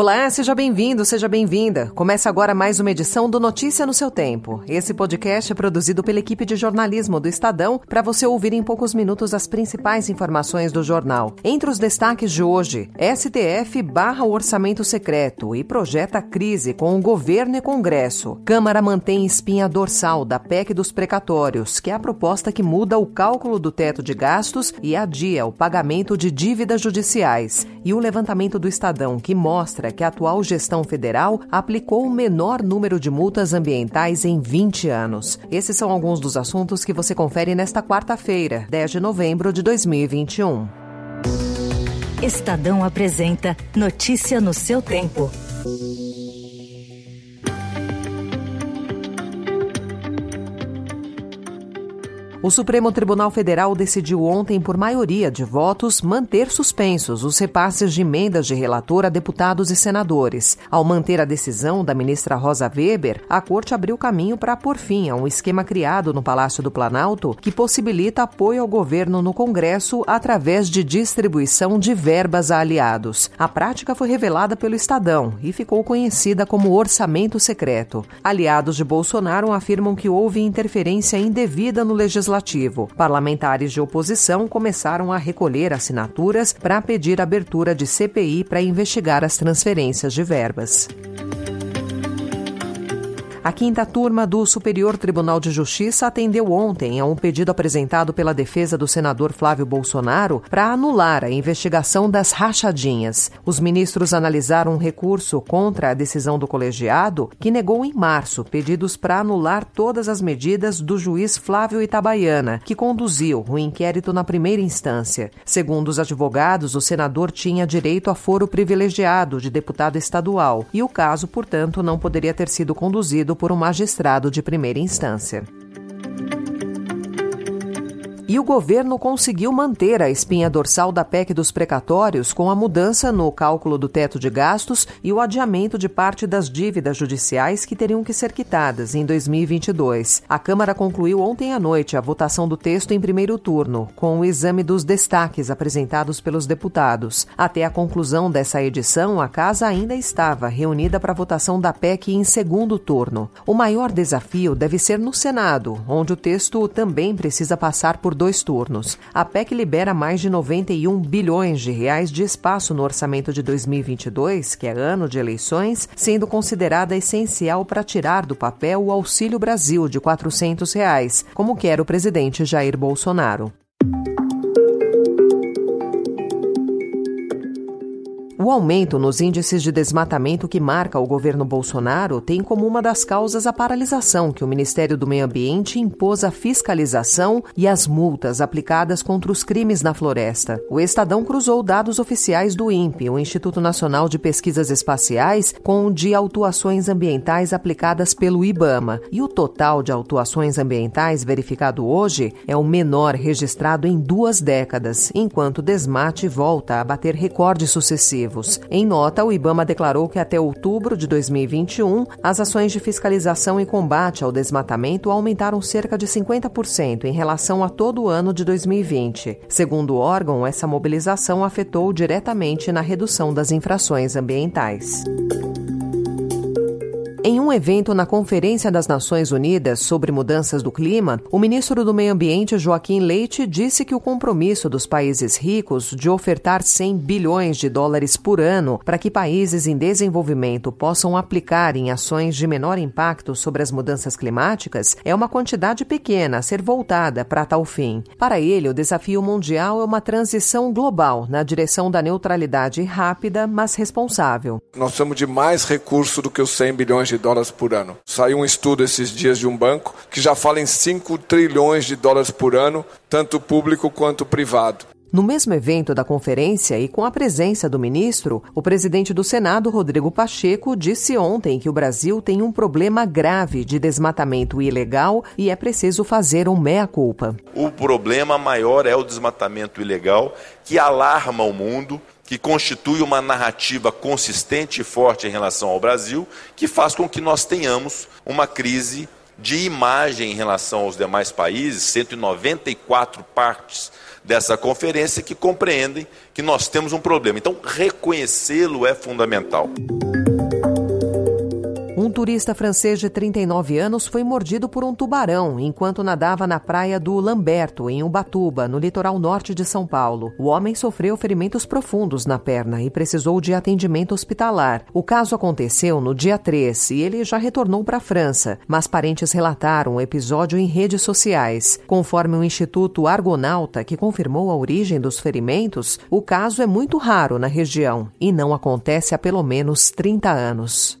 Olá, seja bem-vindo, seja bem-vinda. Começa agora mais uma edição do Notícia no seu Tempo. Esse podcast é produzido pela equipe de jornalismo do Estadão para você ouvir em poucos minutos as principais informações do jornal. Entre os destaques de hoje, STF barra o orçamento secreto e projeta crise com o governo e Congresso. Câmara mantém espinha dorsal da PEC dos precatórios, que é a proposta que muda o cálculo do teto de gastos e adia o pagamento de dívidas judiciais. E o levantamento do Estadão, que mostra que a atual gestão federal aplicou o menor número de multas ambientais em 20 anos. Esses são alguns dos assuntos que você confere nesta quarta-feira, 10 de novembro de 2021. Estadão apresenta Notícia no seu tempo. O Supremo Tribunal Federal decidiu ontem, por maioria de votos, manter suspensos os repasses de emendas de relator a deputados e senadores. Ao manter a decisão da ministra Rosa Weber, a Corte abriu caminho para pôr fim a um esquema criado no Palácio do Planalto que possibilita apoio ao governo no Congresso através de distribuição de verbas a aliados. A prática foi revelada pelo Estadão e ficou conhecida como orçamento secreto. Aliados de Bolsonaro afirmam que houve interferência indevida no legislativo Legislativo. Parlamentares de oposição começaram a recolher assinaturas para pedir abertura de CPI para investigar as transferências de verbas. A quinta turma do Superior Tribunal de Justiça atendeu ontem a um pedido apresentado pela defesa do senador Flávio Bolsonaro para anular a investigação das rachadinhas. Os ministros analisaram um recurso contra a decisão do colegiado, que negou em março pedidos para anular todas as medidas do juiz Flávio Itabaiana, que conduziu o inquérito na primeira instância. Segundo os advogados, o senador tinha direito a foro privilegiado de deputado estadual e o caso, portanto, não poderia ter sido conduzido por um magistrado de primeira instância. E o governo conseguiu manter a espinha dorsal da PEC dos precatórios com a mudança no cálculo do teto de gastos e o adiamento de parte das dívidas judiciais que teriam que ser quitadas em 2022. A Câmara concluiu ontem à noite a votação do texto em primeiro turno, com o exame dos destaques apresentados pelos deputados. Até a conclusão dessa edição, a Casa ainda estava reunida para a votação da PEC em segundo turno. O maior desafio deve ser no Senado, onde o texto também precisa passar por dois turnos. A PEC libera mais de 91 bilhões de reais de espaço no orçamento de 2022, que é ano de eleições, sendo considerada essencial para tirar do papel o Auxílio Brasil de 400 reais, como quer o presidente Jair Bolsonaro. O aumento nos índices de desmatamento que marca o governo Bolsonaro tem como uma das causas a paralisação que o Ministério do Meio Ambiente impôs à fiscalização e as multas aplicadas contra os crimes na floresta. O Estadão cruzou dados oficiais do INPE, o Instituto Nacional de Pesquisas Espaciais, com o de autuações ambientais aplicadas pelo IBAMA. E o total de autuações ambientais verificado hoje é o menor registrado em duas décadas, enquanto o desmate volta a bater recordes Em nota, o IBAMA declarou que até outubro de 2021, as ações de fiscalização e combate ao desmatamento aumentaram cerca de 50% em relação a todo o ano de 2020. Segundo o órgão, essa mobilização afetou diretamente na redução das infrações ambientais. Em um evento na Conferência das Nações Unidas sobre Mudanças do Clima, o ministro do Meio Ambiente, Joaquim Leite, disse que o compromisso dos países ricos de ofertar 100 bilhões de dólares por ano para que países em desenvolvimento possam aplicar em ações de menor impacto sobre as mudanças climáticas é uma quantidade pequena a ser voltada para tal fim. Para ele, o desafio mundial é uma transição global na direção da neutralidade rápida, mas responsável. Nós precisamos de mais recurso do que os 100 bilhões de dólares por ano. Saiu um estudo esses dias de um banco que já fala em 5 trilhões de dólares por ano, tanto público quanto privado. No mesmo evento da conferência e com a presença do ministro, o presidente do Senado, Rodrigo Pacheco, disse ontem que o Brasil tem um problema grave de desmatamento ilegal e é preciso fazer um meia-culpa. O problema maior é o desmatamento ilegal, que alarma o mundo, que constitui uma narrativa consistente e forte em relação ao Brasil, que faz com que nós tenhamos uma crise de imagem em relação aos demais países, 194 partes dessa conferência que compreendem que nós temos um problema. Então, reconhecê-lo é fundamental. Turista francês de 39 anos foi mordido por um tubarão enquanto nadava na praia do Lamberto, em Ubatuba, no litoral norte de São Paulo. O homem sofreu ferimentos profundos na perna e precisou de atendimento hospitalar. O caso aconteceu no dia 3 e ele já retornou para a França, mas parentes relataram o episódio em redes sociais. Conforme o Instituto Argonauta, que confirmou a origem dos ferimentos, o caso é muito raro na região e não acontece há pelo menos 30 anos.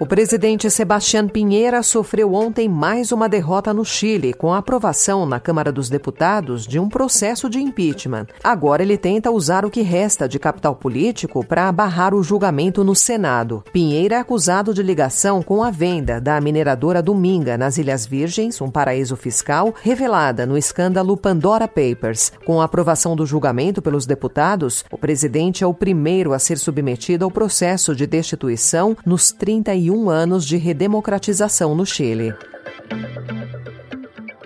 O presidente Sebastião Pinheira sofreu ontem mais uma derrota no Chile, com a aprovação na Câmara dos Deputados de um processo de impeachment. Agora ele tenta usar o que resta de capital político para barrar o julgamento no Senado. Pinheira é acusado de ligação com a venda da mineradora Dominga nas Ilhas Virgens, um paraíso fiscal, revelada no escândalo Pandora Papers. Com a aprovação do julgamento pelos deputados, o presidente é o primeiro a ser submetido ao processo de destituição nos 31 anos de redemocratização no Chile.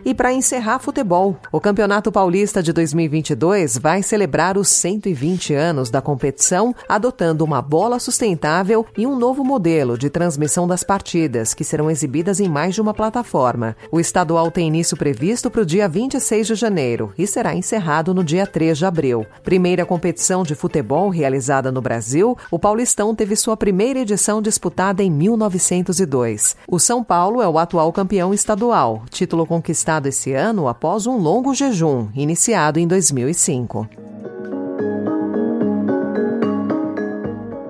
E para encerrar futebol, o Campeonato Paulista de 2022 vai celebrar os 120 anos da competição, adotando uma bola sustentável e um novo modelo de transmissão das partidas, que serão exibidas em mais de uma plataforma. O estadual tem início previsto para o dia 26 de janeiro e será encerrado no dia 3 de abril. Primeira competição de futebol realizada no Brasil, o Paulistão teve sua primeira edição disputada em 1902. O São Paulo é o atual campeão estadual, título conquistado realizado esse ano após um longo jejum, iniciado em 2005.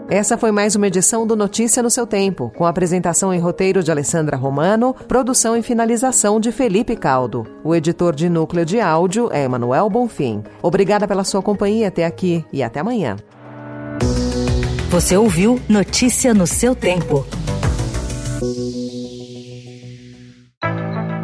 Essa foi mais uma edição do Notícia no seu tempo, com apresentação e roteiro de Alessandra Romano, produção e finalização de Felipe Caldo. O editor de núcleo de áudio é Emanuel Bonfim. Obrigada pela sua companhia até aqui e até amanhã. Você ouviu Notícia no seu tempo.